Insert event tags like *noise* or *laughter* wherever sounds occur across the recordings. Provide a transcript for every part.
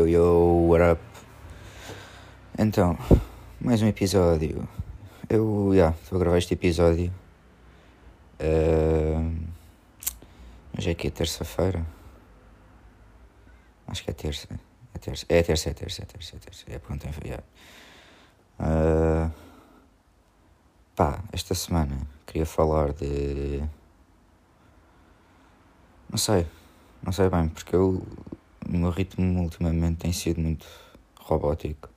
Yo yo, what up? Então, mais um episódio. Eu, já, yeah, estou a gravar este episódio. Uh, é que é terça-feira? Acho que é terça. É terça, é terça, é terça, é terça, é terça. É pronto, é, yeah. uh, Pá, esta semana queria falar de. Não sei, não sei bem, porque eu, o meu ritmo ultimamente tem sido muito robótico.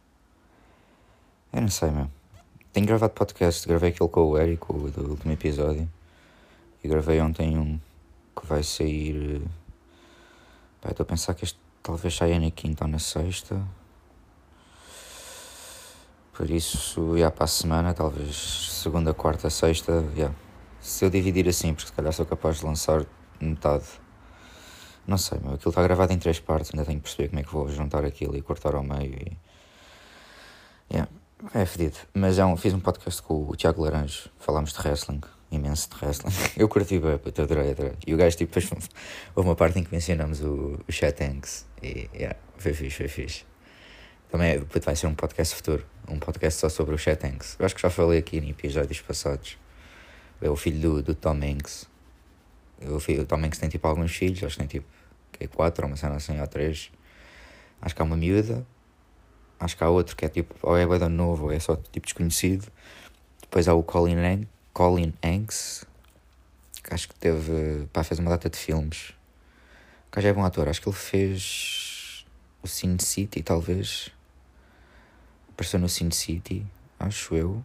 Eu não sei mesmo. Tenho gravado podcast, gravei aquele com o Eric, o do último episódio. E gravei ontem um que vai sair. Estou a pensar que este talvez saia na quinta ou na sexta. Por isso, já para a semana, talvez segunda, quarta, sexta, já. Se eu dividir assim, porque se calhar sou capaz de lançar metade. Não sei, meu, aquilo está gravado em três partes, ainda tenho que perceber como é que vou juntar aquilo e cortar ao meio e. Yeah, é fedido. Mas é um, fiz um podcast com o Tiago Laranjo, falámos de wrestling, imenso de wrestling. *laughs* Eu curti bem, eu adorei, adorei. E o gajo, tipo, depois houve *laughs* uma parte em que mencionamos o, o Chat Tanks e, yeah, foi fixe, foi fixe. Também vai ser um podcast futuro, um podcast só sobre o Chet Hanks. Eu acho que já falei aqui em episódios passados. É o filho do, do Tom Hanks. Filho, o Tom Hanks tem tipo alguns filhos, acho que tem tipo que é quatro, ou uma cena assim, ou três. Acho que há uma miúda. Acho que há outro que é tipo, ou é bem novo, ou é só tipo desconhecido. Depois há o Colin, Hank, Colin Hanks, que acho que teve, pá, fez uma data de filmes. O gajo é bom ator, acho que ele fez o Sin City, talvez. Apareceu no Sin City, acho eu.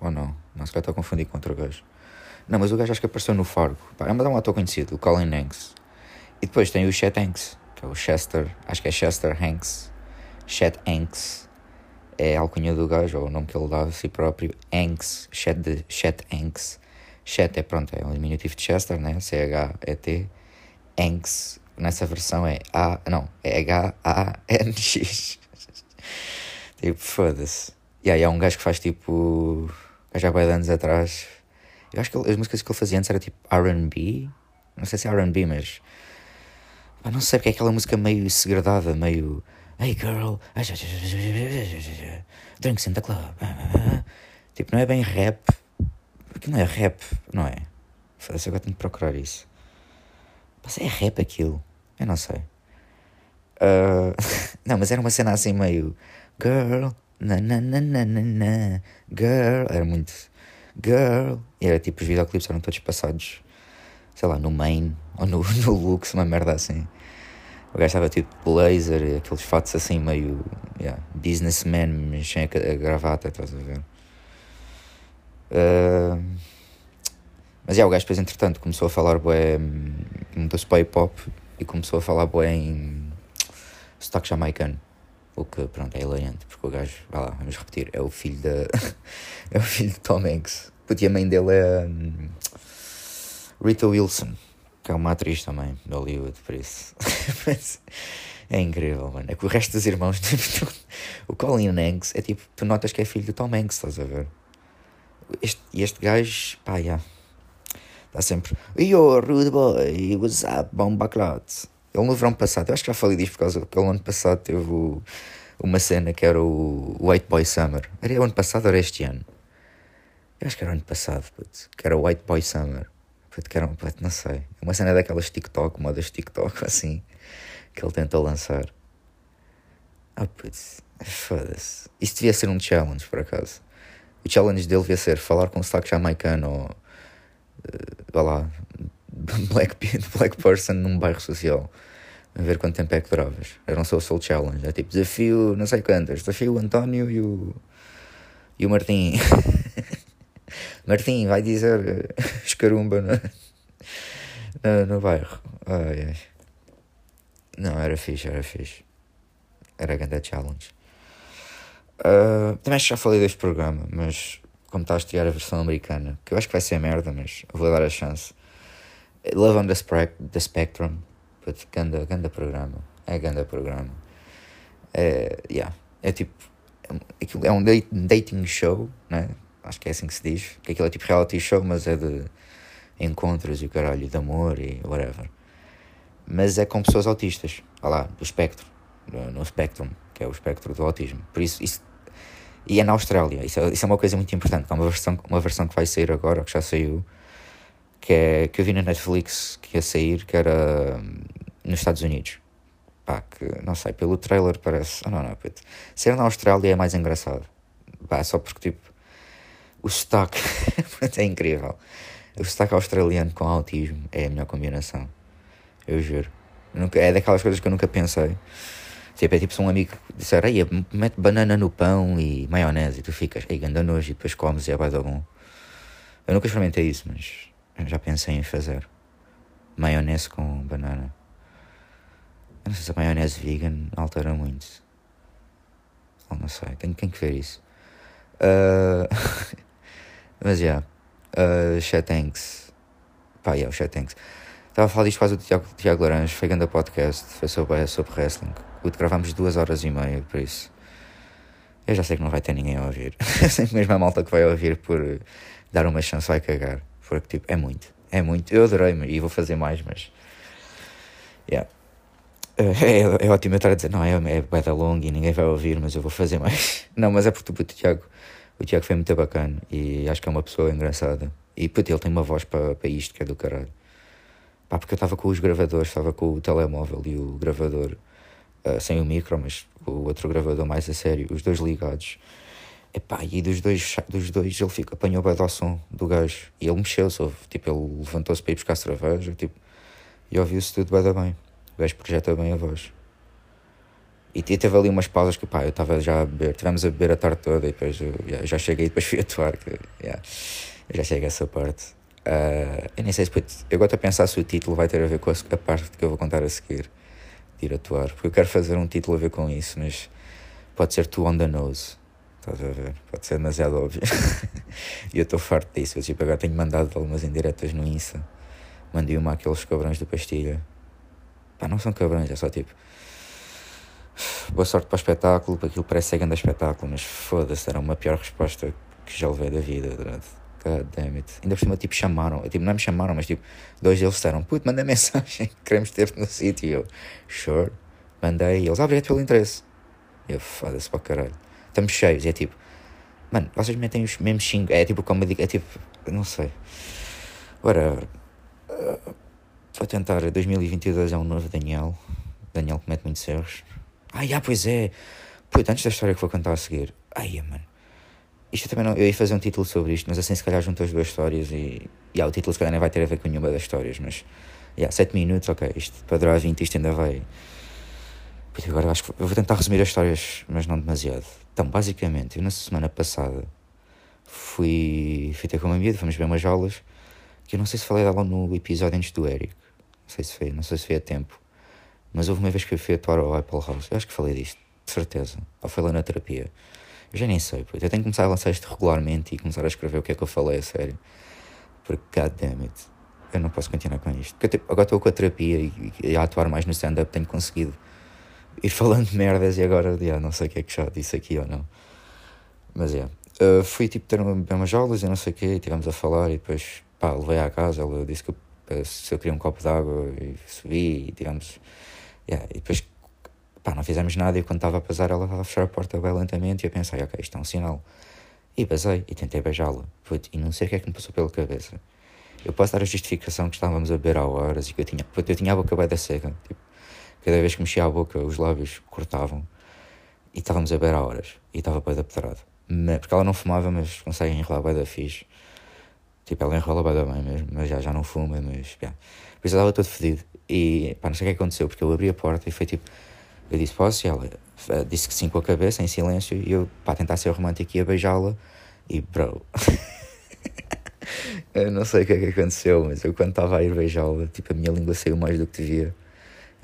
Ou não? Não, se calhar estou a confundir com outro gajo. Não, mas o gajo acho que apareceu no Fargo. Pá, é um ator conhecido, o Colin Hanks. E depois tem o Chet Hanks, que é o Chester, acho que é Chester Hanks. Chet Hanks é a alcunha do gajo, ou o nome que ele dá a si próprio. Hanks, Chet, de, Chet Hanks. Chet é, pronto, é um diminutivo de Chester, né? C-H-E-T. Hanks, nessa versão é A, não, é H-A-N-X. *laughs* Tipo, foda-se. E aí há um gajo que faz tipo. Já há anos atrás. Eu acho que ele, as músicas que ele fazia antes era tipo RB. Não sei se é RB, mas. Pá, não sei porque é aquela música meio segredada, meio. Hey girl, drinks in the club. Tipo, não é bem rap. Porque não é rap, não é? Foda-se, agora tenho que procurar isso. Mas é rap aquilo. Eu não sei. Uh... *laughs* não, mas era uma cena assim meio. Girl, na na na na na na, girl. Era muito. Girl. E era tipo, os videoclipes eram todos passados, sei lá, no Main ou no, *laughs* no Lux, uma merda assim. O gajo estava tipo blazer, aqueles fatos assim meio yeah, businessman, sem a, a gravata, estás a ver? Uh, mas yeah, o gajo depois entretanto começou a falar bué, mudou-se para hip hop e começou a falar bué em sotaque jamaicano. O que, pronto, é hilariante, porque o gajo, vá lá, vamos repetir, é o filho da. *laughs* é o filho de Tom Hanks. Porque a mãe dele é. Um, Rita Wilson, que é uma atriz também de Hollywood, por isso. *laughs* é incrível, mano. É que o resto dos irmãos. *laughs* Tipo, o Colin Hanks é tipo, tu notas que é filho de Tom Hanks, estás a ver? Este, este gajo, pá, já. Yeah, está sempre. Yo, rude boy, what's up, bomba clot. Ele no verão passado, eu acho que já falei disto por causa que ele ano passado teve o, uma cena que era o White Boy Summer. Era o ano passado ou era este ano? Eu acho que era o ano passado, putz, que era o White Boy Summer. Putz, que era um, putz, não sei. Uma cena daquelas TikTok, modas TikTok, *laughs* assim, que ele tentou lançar. Ah, putz, foda-se. Isso devia ser um challenge, por acaso. O challenge dele devia ser falar com o sotaque jamaicano ou. Uh, vá lá, *laughs* black, black person num bairro social. A ver quanto tempo é que duravas. Era um social challenge. É tipo desafio, não sei quantas. Desafio o António e o. E o Martim. *laughs* Martim, vai dizer escarumba no, no, no bairro. Ai, ai. Não, era fixe, era fixe. Era grande challenge. Uh, também já falei deste programa, mas como está a estrear a versão americana, que eu acho que vai ser merda, mas vou dar a chance. Love on the, the Spectrum. Putz, ganda, ganda programa. É ganda programa. É, yeah. é tipo. É, um dating show, né? Acho que é assim que se diz. Que aquilo é tipo reality show, mas é de encontros e o caralho, de amor e whatever. Mas é com pessoas autistas. Lá, do espectro. no, Spectrum, que é o espectro do autismo. Por isso, isso e é na Austrália, isso é, isso é uma coisa muito importante. Há uma versão, uma versão que vai sair agora, que já saiu, que, é, que eu vi na Netflix que ia sair, que era hum, nos Estados Unidos. Pá, que não sei, pelo trailer parece. Oh, não, não, puto. Ser na Austrália é mais engraçado. Pá, só porque tipo. O sotaque *laughs* é incrível. O sotaque australiano com autismo é a melhor combinação. Eu juro. nunca, é daquelas coisas que eu nunca pensei. Tipo, é tipo se um amigo disser, aí mete banana no pão e maionese, e tu ficas, ei, ganda nojo, e depois comes e é da bom. Eu nunca experimentei isso, mas já pensei em fazer. Maionese com banana. Eu não sei se a maionese vegan altera muito. Ou não sei, tenho, tenho que ver isso. Uh... *laughs* mas já. Yeah. Uh, Chat Tanks. Pá, yeah, o Chat Tanks. Estava a falar disto quase do Tiago, Tiago Laranjo, foi grande podcast, foi sobre, sobre wrestling. O gravámos duas horas e meia, por isso. Eu já sei que não vai ter ninguém a ouvir. sei que mesmo a malta que vai ouvir por dar uma chance vai cagar. Porque, tipo, é muito. É muito. Eu adorei e vou fazer mais, mas. Yeah. É, é ótimo eu estar a dizer, não, é, é bada longa e ninguém vai ouvir, mas eu vou fazer mais. *laughs* Não, mas é porque tipo, o Tiago, o Tiago foi muito bacana e acho que é uma pessoa engraçada. E puto, ele tem uma voz para isto que é do caralho. Pá, porque eu estava com os gravadores, estava com o telemóvel e o gravador uh, sem o micro, mas o outro gravador mais a sério, os dois ligados. Epá, e dos dois, dos dois ele fica, apanhou bem do som do gajo e ele mexeu-se, tipo, ele levantou-se para ir buscar cerveja tipo, e ouviu-se tudo bem, bem. O gajo projeta bem a voz. E, teve ali umas pausas que pá, eu estava já a beber, tivemos a beber a tarde toda e depois eu, já, já cheguei e depois *laughs* fui atuar. Que, yeah, eu já cheguei a essa parte. Uh, eu nem sei se eu gosto a pensar se o título vai ter a ver com a, a, parte que eu vou contar a seguir de ir atuar, porque eu quero fazer um título a ver com isso, mas pode ser too on the nose. Estás a ver? Pode ser demasiado óbvio. *laughs* e eu estou farto disso. Eu tipo, agora tenho mandado algumas indiretas no Insta. Mandei uma àqueles cabrões do Pastilha. Pá, não são cabrões, é só tipo. Boa sorte para o espetáculo, para aquilo parece ser grande espetáculo, mas foda-se, era uma pior resposta que já levei da vida durante God damn it. Ainda por cima, tipo, chamaram. Tipo, não me chamaram, mas tipo, dois deles disseram: Puto, manda mensagem, *laughs* queremos ter-te no sítio. E eu, sure. Mandei. E eles, ah, obrigado pelo interesse. Eu, foda-se para caralho. Estamos cheios. É tipo, mano, vocês metem os mesmos xingos. É tipo, como é tipo, não sei. Whatever. Uh, vou tentar. 2022 é um novo Daniel. Daniel comete muitos erros. Ah, já, pois é. Puto, antes da história que vou contar a seguir. Ai, mano. Isto também não, eu ia fazer um título sobre isto, mas assim se calhar junto as duas histórias e. Yeah, o título se calhar nem vai ter a ver com nenhuma das histórias, mas. Yeah, 7 minutos, ok, isto para durar 20 isto ainda vai. Agora acho que eu vou tentar resumir as histórias, mas não demasiado. Então, basicamente, eu na semana passada fui, fui ter com uma amiga, fomos ver umas aulas, que eu não sei se falei dela no episódio antes do Eric. Não sei se foi, não sei se foi a tempo. Mas houve uma vez que eu fui atuar ao Apple House. Eu acho que falei disto, de certeza. Ou foi lá na terapia. Eu já nem sei. Eu tenho que começar a lançar isto regularmente e começar a escrever o que é que eu falei a sério. Porque, god damn it, eu não posso continuar com isto. Porque agora estou com a terapia e, e, a atuar mais no stand-up tenho conseguido ir falando merdas e agora yeah, não sei o que é que já disse aqui ou não. Mas é. Uh, fui tipo ter uma, umas aulas e não sei o que, estivemos a falar e depois pá, levei à casa, ela disse que eu, se eu queria um copo de água e subi e tivemos. Yeah, e depois Pá, não fizemos nada e quando estava a pasar ela estava a fechar a porta bem lentamente e eu pensei, ok, isto é um sinal. E basei e tentei beijá-la. E não sei o que é que me passou pela cabeça. Eu posso dar a justificação que estávamos a beber há horas e que eu tinha, eu tinha a boca bem da seca. Tipo, cada vez que mexia a boca, os lábios cortavam. E estávamos a beber há horas. E estava bem da pedrada. Porque ela não fumava, mas consegue enrolar bem da fixe. Tipo, ela enrola bem da bem mesmo, mas já, já não fuma, mas... Yeah. Por isso eu estava todo fedido. E pá, não sei o que aconteceu, porque eu abri a porta e foi tipo eu disse, posso? E ela uh, disse que sim com a cabeça, em silêncio, e eu, para tentar ser romântico, ia beijá-la, e bro. *laughs* eu não sei o que é que aconteceu, mas eu quando estava a ir beijá-la, tipo, a minha língua saiu mais do que devia.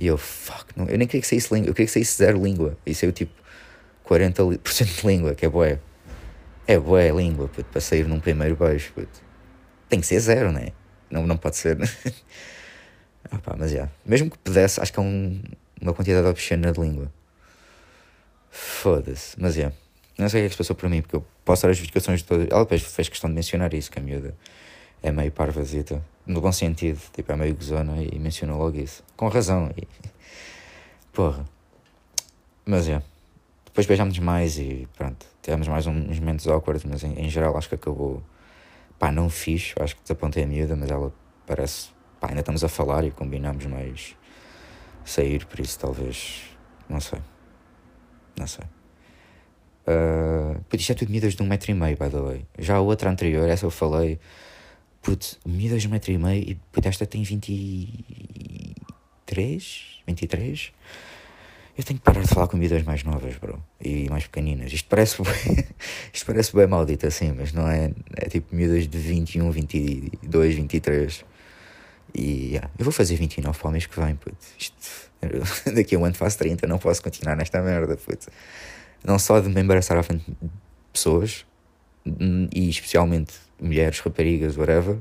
E eu, fuck, não, eu nem queria que saísse língua, eu queria que saísse zero língua. E saiu tipo 40% *laughs* de língua, que é boé. É boé língua, puto, para sair num primeiro beijo, puto. Tem que ser zero, né? Não, não pode ser. *laughs* ah, pá, mas já. Mesmo que pudesse, acho que é um, uma quantidade obscena de língua. Foda-se. Mas é. Não sei o que é que se passou por mim, porque eu posso dar as justificações de todas. Ela depois fez questão de mencionar isso, que a miúda é meio parvazita. No bom sentido, tipo, é meio gozona e mencionou logo isso. Com razão. E... *laughs* Porra. Mas é. Depois beijámos mais e pronto. Tivemos mais uns momentos awkward, mas em, em geral acho que acabou. Pá, não fiz. Acho que desapontei a miúda, mas ela parece. Pá, ainda estamos a falar e combinamos mais sair, por isso talvez. Não sei. Não sei. Uh, isto é tudo medidas de um metro e meio, by the way. Já a outra anterior, essa eu falei. Putz, medidas de um metro e meio e putz, esta tem 23? 23? Eu tenho que parar de falar com medidas mais novas, bro. E mais pequeninas. Isto parece bem, *laughs* isto parece bem maldito assim, mas não é. É tipo medidas de 21, 22, 23. E yeah, eu vou fazer 29 para o mês que vem, putz. Isto, *laughs* daqui a um ano faço 30, não posso continuar nesta merda, putz. Não só de me embaraçar à frente de pessoas, e especialmente mulheres, raparigas, whatever,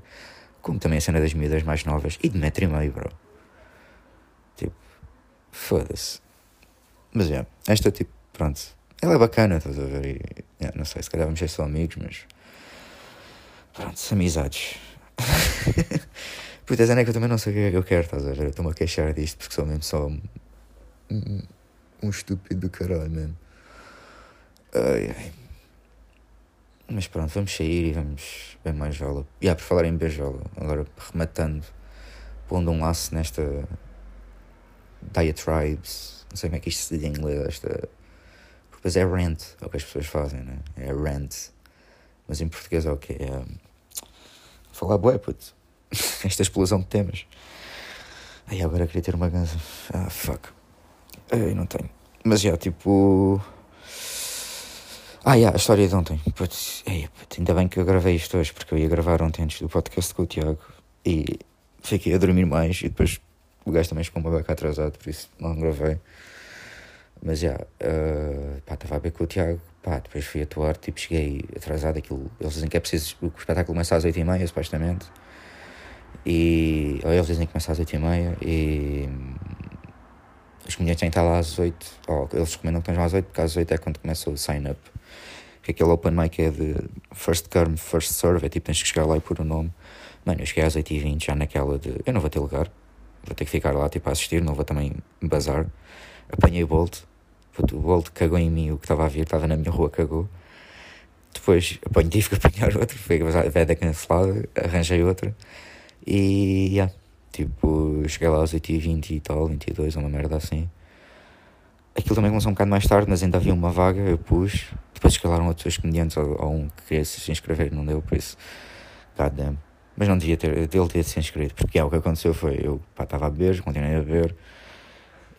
como também a cena das miúdas mais novas e de metro e meio, bro. Tipo, foda-se. Mas é, esta tipo, pronto. Ela é bacana, estás a ver? E, não sei, se calhar vamos ser só amigos, mas. Pronto, amizades. *laughs* Puta, é que eu também não sei o que é que eu quero, estás a ver? Eu estou-me a queixar disto porque sou mesmo só um, um, estúpido do caralho, mesmo. Ai, ai. Mas pronto, vamos sair e vamos bem mais jola. E yeah, por falar em beijola, agora rematando, pondo um laço nesta diatribes, não sei como é que isto se diz em inglês, esta. Depois é rant, é o que as pessoas fazem, né? É rant. Mas em português é o que? É. Falar bué, puto. *laughs* Esta explosão de temas. Ai, agora queria ter uma ganza. Ah, fuck. Ai, não tenho. Mas já, tipo. Ah, yeah, a história de ontem. Putz, ei, putz, ainda bem que eu gravei isto hoje, porque eu ia gravar ontem antes do podcast com o Tiago e fiquei a dormir mais e depois o gajo também ficou uma beca atrasado, por isso não gravei. Mas já, uh, pá, estava a ver com o Tiago, pá, depois fui atuar, tipo, cheguei atrasado, aquilo, eles dizem que é preciso, o espetáculo começa às 8h30, supostamente, e, ou eles dizem que começa às 8h30, e os comediantes têm que estar lá às 8, ou eles recomendam que estejam às 8, porque às 8 é quando começa o sign-up que aquele open mic é de first come, first serve, é tipo tens que chegar lá e pôr o nome. Mano, eu cheguei às 8h20 já naquela de eu não vou ter lugar, vou ter que ficar lá tipo a assistir, não vou também bazar. Apanhei o Bolt, o Bolt cagou em mim, o que estava a vir, estava na minha rua, cagou. Depois apanhei, tive que apanhar outro, foi a veda cancelada, arranjei outra e yeah, tipo, cheguei lá às 8h20 e tal, 22, uma merda assim. Aquilo também começou um bocado mais tarde, mas ainda havia uma vaga, eu pus. Depois escalaram outros comediantes ou, ou um que queria se inscrever, não deu, por isso. God damn. Mas não devia ter, ele ter se inscrito, porque é, o que aconteceu foi, eu estava a beber, continuei a beber,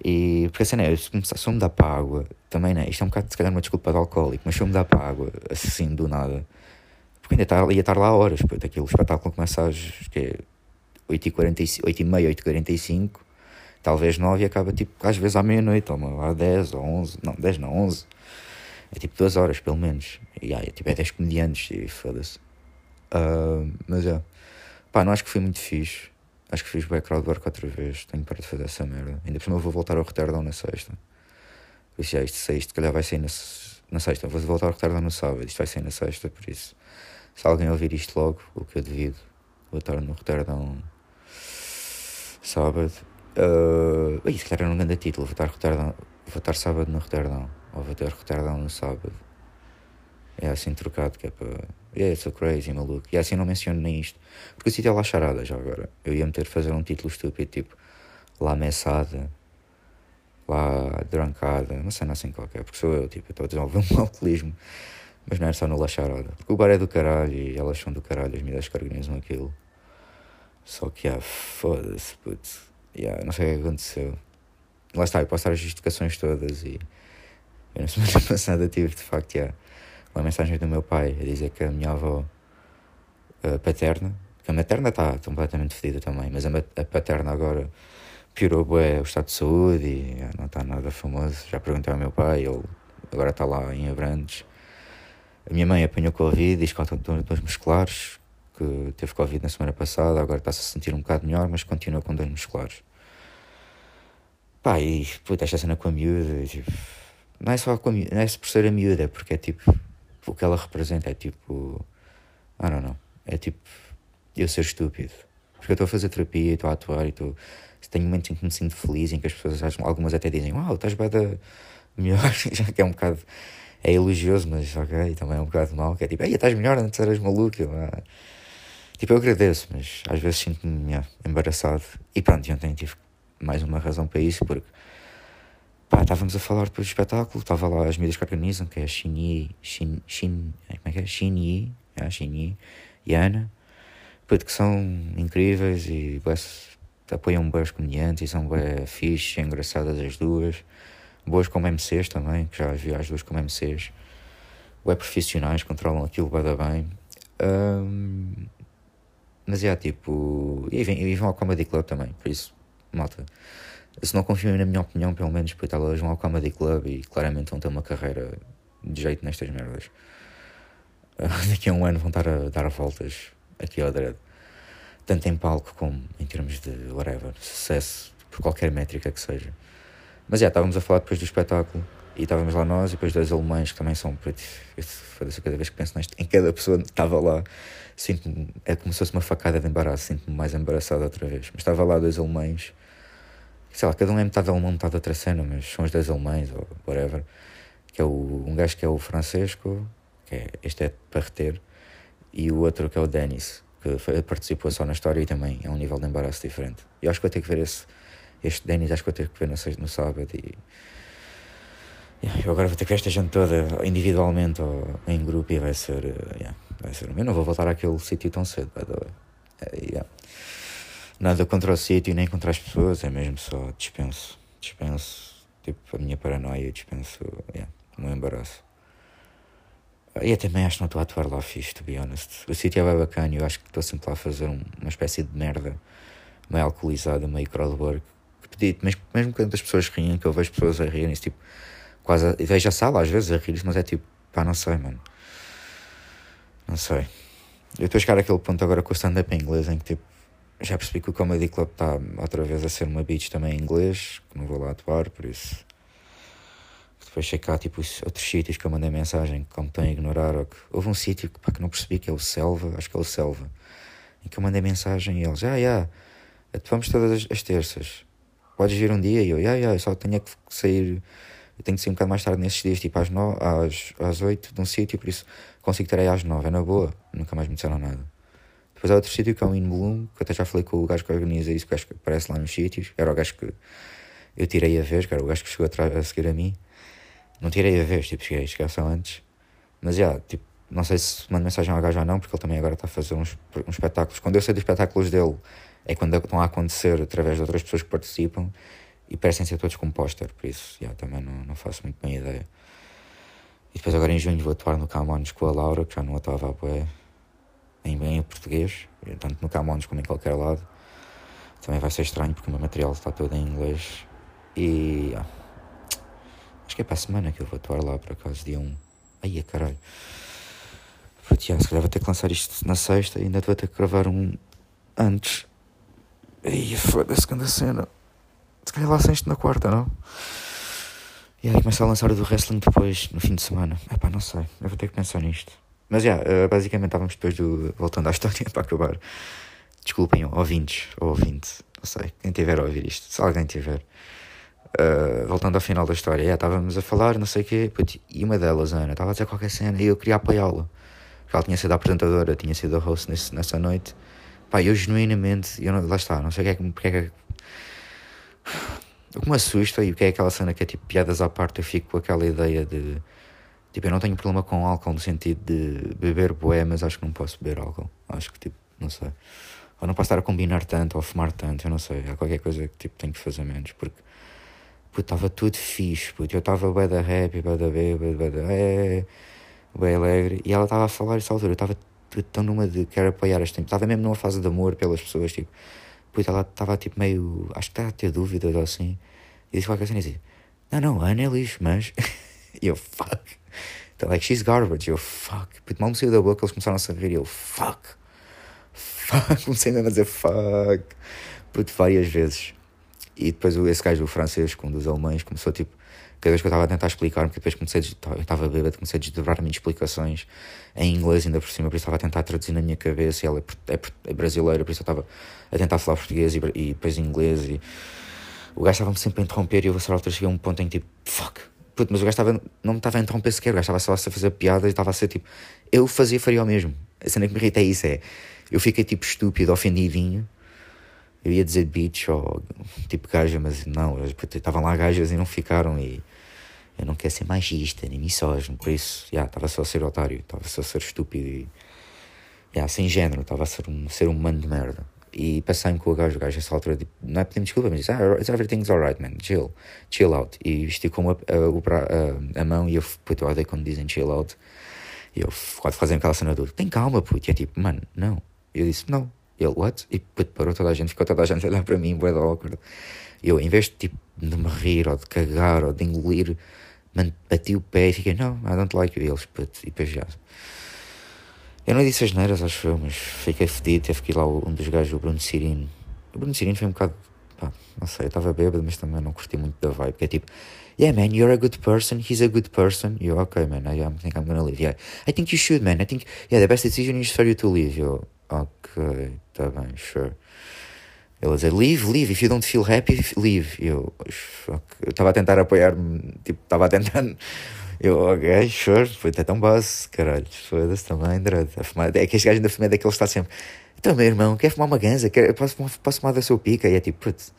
e porque assim, né, se, se eu me dar para a água, também né, isto é um bocado se calhar uma desculpa de alcoólico, mas se eu me dar para a água, assim, do nada, porque ainda tá, ia estar lá horas, depois daquilo, o espetáculo começa às que é 8h45, 8h30, 8h45, talvez 9 e acaba tipo às vezes à meia-noite, ou às 10 ou 11, não, 10 não, 11. É tipo 2 horas pelo menos. E aí, é, tipo, é 10 comediantes e foda-se. Uh, mas é. Pá, não acho que foi muito fixe. Acho que fiz o crowdwork outra vez. Tenho para de fazer essa merda. Ainda por cima vou voltar ao Roterdão na sexta. Por isso, já, isto sexta, calhar vai sair na, na sexta. Vou voltar ao Roterdão no sábado. Isto vai sair na sexta, por isso. Se alguém ouvir isto logo, o que eu devido, vou estar no Roterdão sábado. Uh, isso, que era um grande título. Vou estar, Roterdão, vou estar sábado no Roterdão. Ou vou ter Roterdão no sábado. É assim trocado, que é para. Yeah, so crazy, maluco. E assim não menciono nem isto. Porque o sítio é lá charada já agora. Eu ia meter fazer um título estúpido, tipo. Lá messada. Lá drancada. Sei, não assim qualquer. Porque sou eu, tipo, estou a desenvolver *laughs* um alcoolismo. Mas não é só no La Charada. Porque o bar é do caralho e elas são do caralho, as medidas que organizam aquilo. Só que, ah, foda-se, putz. Yeah, não sei o que aconteceu. Lá está, eu posso dar as justificações todas e. Eu na semana passada tive de facto yeah, uma mensagem do meu pai a dizer que a minha avó a paterna, que a materna está completamente fedida também, mas a, paterna agora piorou bué o estado de saúde e yeah, não está nada famoso. Já perguntei ao meu pai, ele agora está lá em Abrantes. A minha mãe apanhou Covid, diz que faltam dores musculares, que teve Covid na semana passada, agora está-se a sentir um bocado melhor, mas continua com dores musculares. Pá, e puta, esta cena com a miúda, tipo, não é só com a miúda, não é por ser a miúda, porque é tipo, o que ela representa é tipo, I don't know, é tipo, eu ser estúpido. Porque eu estou a fazer terapia estou a atuar e estou. Tenho momentos em que me sinto feliz, em que as pessoas, algumas até dizem, uau, estás bem da. melhor, *laughs* já que é um bocado. É elogioso, mas ok, também é um bocado mal, que é tipo, ei, estás melhor, antes eras maluco. Eu, ah. Tipo, eu agradeço, mas às vezes sinto-me embaraçado. E pronto, ontem tive mais uma razão para isso, porque pá, estávamos a falar depois do espetáculo, estava lá as mídias que organizam, que é a Xinyi, Xin, Xin, como é que é? Xinyi, é, Xinyi e a Ana, que são incríveis e apoiam bem os comediantes e são bem fixe, engraçadas as duas, boas como MCs também, que já vi as duas como MCs, bem profissionais, controlam aquilo bem bem. Um, mas é tipo. E e vão ao Comedy Club também, por isso, malta. Se não confiam na minha opinião, pelo menos, porque elas vão ao Comedy Club e claramente vão ter uma carreira de jeito nestas merdas. *laughs* daqui a um ano vão estar a dar voltas aqui ao Dread. Tanto em palco como em termos de whatever, sucesso, por qualquer métrica que seja. Mas já, estávamos a falar depois do espetáculo e estávamos lá nós e depois dois alemães que também são. Foda-se, cada vez que penso neste, em cada pessoa que estava lá, sinto-me. É como se fosse uma facada de embaraço, sinto-me mais embaraçado outra vez. Mas estava lá dois alemães, sei lá, cada um é metade alemão, metade outra cena, mas são os dois alemães ou whatever. Que é o, um gajo que é o Francesco, que é, este é para reter, e o outro que é o Denis, que foi, participou só na história e também é um nível de embaraço diferente. E acho que vou ter que ver esse, este Denis, acho que vou ter que ver no, no sábado. E, eu agora vou ter que ver esta gente toda individualmente ou em grupo e vai ser. Uh, yeah, vai ser. Eu não vou voltar àquele sítio tão cedo, by the way. Uh, yeah. Nada contra o sítio nem contra as pessoas, é mesmo só dispenso. Dispenso. Tipo, a minha paranoia, dispenso. Yeah, o meu embaraço. E eu também acho que não estou a atuar lá fixe, to be honest. O sítio é bem bacana eu acho que estou sempre lá a fazer um, uma espécie de merda, meio alcoolizada, meio crowdwork. Mas mesmo quando as pessoas riem, que eu vejo pessoas a rirem, tipo, quase. Vejo a sala às vezes a rir mas é tipo, pá, não sei, mano. Não sei. Eu estou a chegar àquele ponto agora com o stand-up em inglês em que tipo, já percebi que o Comedy Club está outra vez a ser uma beach também em inglês, que não vou lá atuar, por isso depois checar tipo outros sítios que eu mandei mensagem que como estão a ignorar ou que houve um sítio que, que não percebi que é o Selva, acho que é o Selva, em que eu mandei mensagem e eles, ah, yeah, vamos todas as, as terças, podes vir um dia e eu, ah, yeah, eu só tenho que sair, eu tenho que sair um bocado mais tarde nesses dias, tipo às, no, às, às 8 de um sítio, por isso consigo ter aí às 9, é na boa, nunca mais me disseram nada. Depois há outro sítio que é o In Bloom, que eu até já falei com o gajo que organiza isso, que acho que aparece lá nos sítios, era o gajo que eu tirei a vez, que era o gajo que chegou a, a seguir a mim. Não tirei a vez, tipo, cheguei, cheguei só antes. Mas já, yeah, tipo, não sei se mando mensagem ao gajo ou não, porque ele também agora está a fazer uns, uns espetáculos. Quando eu sei dos espetáculos dele, é quando estão a acontecer através de outras pessoas que participam e parecem ser todos com póster, por isso, já, também não, não faço muito bem ideia. E depois agora em junho vou atuar no Camões com a Laura, que já não atuava a boé, em bem português, tanto no Camões como em qualquer lado. Também vai ser estranho porque o meu material está todo em inglês. E. Yeah Acho que é para a semana que eu vou atuar lá, por acaso, dia 1. Aí, a caralho. Pronto, já, se calhar vou ter que lançar isto na sexta e ainda vou ter que gravar um antes. Aí, foda-se, grande cena. Se calhar isto na quarta, não? E aí começar a lançar o do wrestling depois, no fim de semana. É pá, não sei. Eu vou ter que pensar nisto. Mas já, yeah, basicamente estávamos depois do. Voltando à história *laughs* para acabar. Desculpem, ouvintes, ou ouvinte, não sei, quem tiver a ouvir isto, se alguém tiver. Uh, voltando ao final da história, yeah, estávamos a falar, não sei o quê, e uma delas, Ana, estava a dizer qualquer cena e eu queria apoiá-la. Porque ela tinha sido a apresentadora, tinha sido a host nesse, nessa noite. Pá, eu genuinamente, eu não, lá está, não sei o que é que, porque é que. O que me assusta e o que é aquela cena que é tipo piadas à parte, eu fico com aquela ideia de. Tipo, eu não tenho problema com álcool no sentido de beber boé, mas acho que não posso beber álcool. Acho que, tipo, não sei. Ou não posso estar a combinar tanto ou a fumar tanto, eu não sei. Há qualquer coisa que, tipo, tenho que fazer menos. Porque Puto, estava tudo fixe, puto. Eu estava bem da happy, bem da bêbada, bem da... É, bem alegre. E ela estava a falar essa altura. Eu estava tão numa de quero apoiar este tempo. Estava mesmo numa fase de amor pelas pessoas, tipo... Puto, ela estava tipo meio... Acho que estava a ter dúvidas ou assim. E disse qualquer coisa assim. Não, não, Ana é lixo, mas... *laughs* e eu, fuck. Então, like, she's garbage. Eu, fuck. Puto, mal me saiu da boca, eles começaram a rir. E eu, fuck. Fuck. *laughs* Comecei a dizer fuck. Puto, várias vezes. E depois esse gajo, o francês, um dos alemães, começou tipo. Cada vez que eu estava a tentar explicar, porque depois comecei a, eu estava bêbado, comecei a desdobrar-me em explicações em inglês ainda por cima, por isso estava a tentar traduzir na minha cabeça. E ela é, é, é brasileira, por isso eu estava a tentar falar português e, e depois inglês. E o gajo estava-me sempre a interromper e eu a certa altura cheguei a um ponto em que tipo, fuck, Puto, mas o gajo estava, não me estava a interromper sequer, o gajo estava só a fazer piada e estava a ser tipo. Eu fazia, faria o mesmo. A cena que me irrita é isso: é. Eu fiquei tipo estúpido, ofendidinho. Eu ia dizer bitch ou tipo gaja, mas não, estavam lá gajas e não ficaram. E eu não quero ser machista nem misógino, por isso, já, estava só a ser otário, estava só a ser estúpido e. Já, sem género, estava a ser um ser humano de merda. E passei-me com o gajo, o gajo essa altura, tipo, não é pedir desculpa, mas disse, ah, everything's alright, man, chill, chill out. E esticou-me a, a, a, a, mão e eu, puto, odeio quando dizem chill out. E eu quase fazendo aquela cena do, tem calma, puto. E é tipo, mano, não. Eu disse, não. Ele, what? E parou toda a gente, ficou toda a gente a olhar para mim, bué da awkward. Eu, em vez de, tipo, de me rir, ou de cagar, ou de engolir, bati o pé e fiquei, não, I don't like you. E eles, puto, e depois já eu não disse as neiras, acho eu, mas fiquei fedido. Teve que ir lá um dos gajos, o Bruno Cirino. O Bruno Cirino foi um bocado. Pá, não sei, eu estava bêbado, mas também não curti muito da vibe. Que é tipo, yeah, man, you're a good person, he's a good person. E eu, ok, man, I, I think I'm gonna leave. Yeah, I think you should, man. I think, yeah, the best decision is for you to leave. Eu, ok, tá bem, sure. Ele a dizer, leave, leave, if you don't feel happy, leave. Eu, estava a tentar apoiar-me, tipo, estava a tentar *laughs* eu, ok, sure, foi até tão base, caralho, foda-se também, dread. É que este gajo ainda fuma daquele está sempre. Então, meu irmão, quer fumar uma ganza? Quer, posso, posso fumar da sua pica? E é tipo, putz,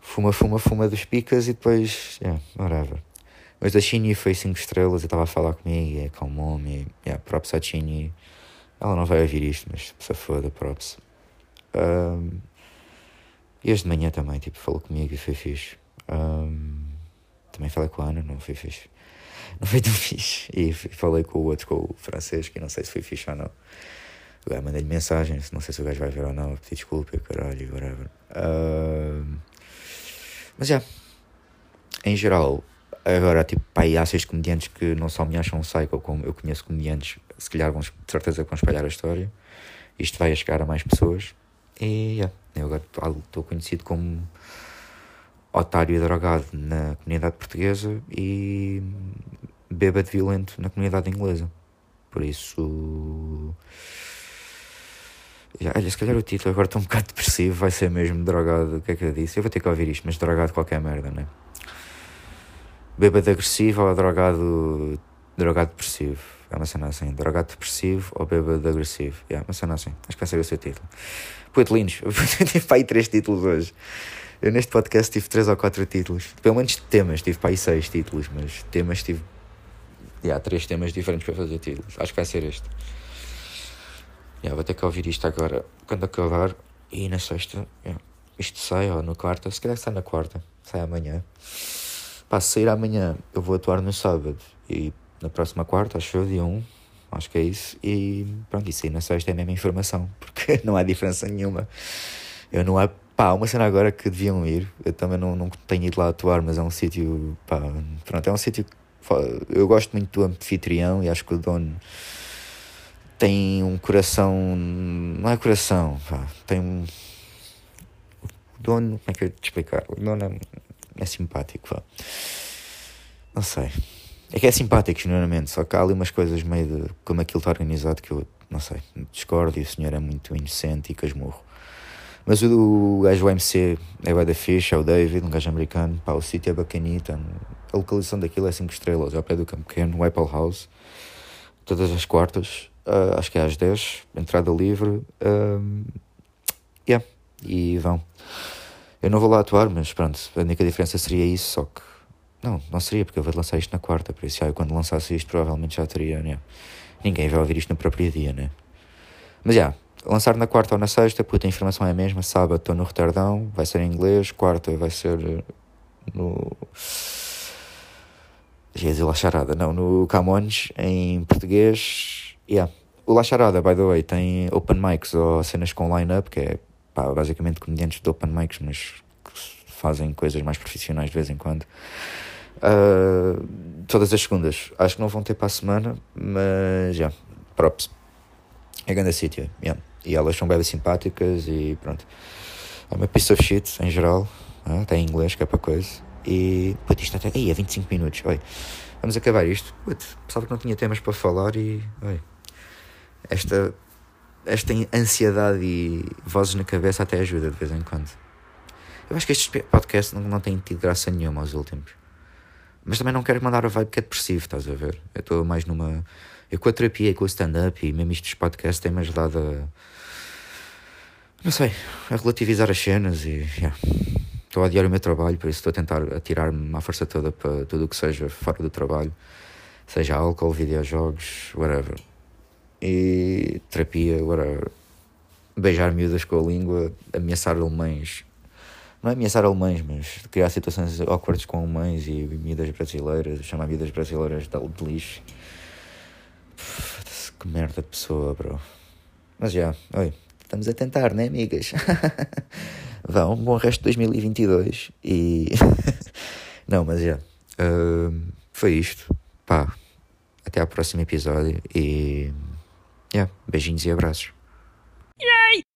fuma, fuma, fuma dos picas e depois, yeah, whatever. Mas a Chini foi 5 estrelas, eu estava a falar comigo e acalmou-me. Yeah, props à Chini. Ela não vai ouvir isto, mas se foda, props. Um, e hoje de manhã também, tipo, falou comigo e foi fixe. Um, também falei com a Ana, não foi fixe não foi tão *laughs* fixe. E falei com o outro, com o francês, que não sei se foi fixe ou não. mandei-lhe mensagens, não sei se o gajo vai ver ou não, pedir desculpa, caralho, whatever. Uh, mas já, em geral, agora, tipo, pá, há seis comediantes que não só me acham um psycho, como eu conheço comediantes, se calhar vão, de certeza vão espalhar a história. Isto vai a chegar a mais pessoas. E, yeah, eu agora estou conhecido como otário e drogado na comunidade portuguesa e bêbado violento na comunidade inglesa. Por isso. Olha, se calhar o título agora está um bocado depressivo, vai ser mesmo drogado. O que é que eu disse? Eu vou ter que ouvir isto, mas drogado qualquer merda, né? Bêbado agressivo ou drogado. drogado depressivo. É uma cena assim. Drogado depressivo ou bêbado agressivo. É uma cena assim. Acho que vai ser o seu título. Puto, lindos. *laughs* Eu tive para aí três títulos hoje. Eu neste podcast tive três ou quatro títulos. Pelo menos temas. Tive para aí seis títulos, mas temas tive e há três temas diferentes para fazer títulos. Acho que vai ser este. Yeah, vou ter que ouvir isto agora quando acabar. E na sexta, yeah, isto sai, ou na quarta. Se calhar sai na quarta, sai amanhã. Pá, se sair amanhã, eu vou atuar no sábado. E na próxima quarta, acho eu, dia 1. Acho que é isso. E pronto, isso aí na sexta é a mesma informação. *laughs* Porque não há diferença nenhuma. Eu não há. Pá, uma cena agora que deviam ir. Eu também não, não tenho ido lá atuar, mas é um sítio. Pá, pronto, é um sítio eu gosto muito do anfitrião e acho que o dono tem um coração. Não é coração, pá, tem um. O dono. Como é que eu te explicar? O dono é, é simpático, pá. Não sei. É que é simpático, genuinamente, só que há ali umas coisas meio de. como aquilo está organizado que eu, não sei, discordo e o senhor é muito inocente e casmurro. Mas o, o gajo MC é o da Fish, é o David, um gajo americano, pá, o sítio é bacanita, a localização daquilo é 5 estrelas, é ao pé do Campo Pequeno, no Apple House, todas as quartas, uh, acho que é às 10, entrada livre. Uh, yeah, e vão. Eu não vou lá atuar, mas pronto, a única diferença seria isso, só que. Não, não seria, porque eu vou lançar isto na quarta, por isso já, eu quando lançasse isto provavelmente já teria. Né? Ninguém vai ouvir isto no próprio dia, né? Mas já, lançar na quarta ou na sexta, puta, a informação é a mesma. Sábado estou no Retardão, vai ser em inglês, quarta vai ser no ia dizer La Charada, não, no Camões, em português. Yeah. O La Charada, by the way, tem open mics ou cenas com line-up, que é pá, basicamente comediantes de open mics, mas que fazem coisas mais profissionais de vez em quando. Uh, todas as segundas. Acho que não vão ter para a semana, mas já, yeah, props. É grande sítio, yeah. E elas são bem simpáticas e pronto. É uma piece of shit em geral. Uh, tem inglês, que é para coisa. E. Putz, isto até. Aí, é 25 minutos. Oi. Vamos acabar isto. Putz, pensava que não tinha temas para falar e. Oi. Esta. Esta ansiedade e vozes na cabeça até ajuda de vez em quando. Eu acho que estes podcasts não, não têm tido graça nenhuma aos últimos. Mas também não quero mandar a vibe que é depressivo, estás a ver? Eu estou mais numa. Eu com a terapia e com o stand-up e mesmo dos podcasts tem-me ajudado a. Não sei, a relativizar as cenas e. Yeah. Estou a adiar o meu trabalho, por isso estou a tentar atirar-me à força toda para tudo o que seja fora do trabalho, seja álcool, videojogos, whatever. E terapia, whatever. Beijar miúdas com a língua, ameaçar alemães. Não é ameaçar alemães, mas criar situações awkwards com alemães e miúdas brasileiras, chamar miúdas brasileiras de lixo. Que merda de pessoa, bro. Mas já, oi, estamos a tentar, né, amigas? *laughs* Vá, um bom resto de 2022 e. *laughs* Não, mas já. Uh, foi isto. Pá, até ao próximo episódio e. Yeah, beijinhos e abraços. Yay!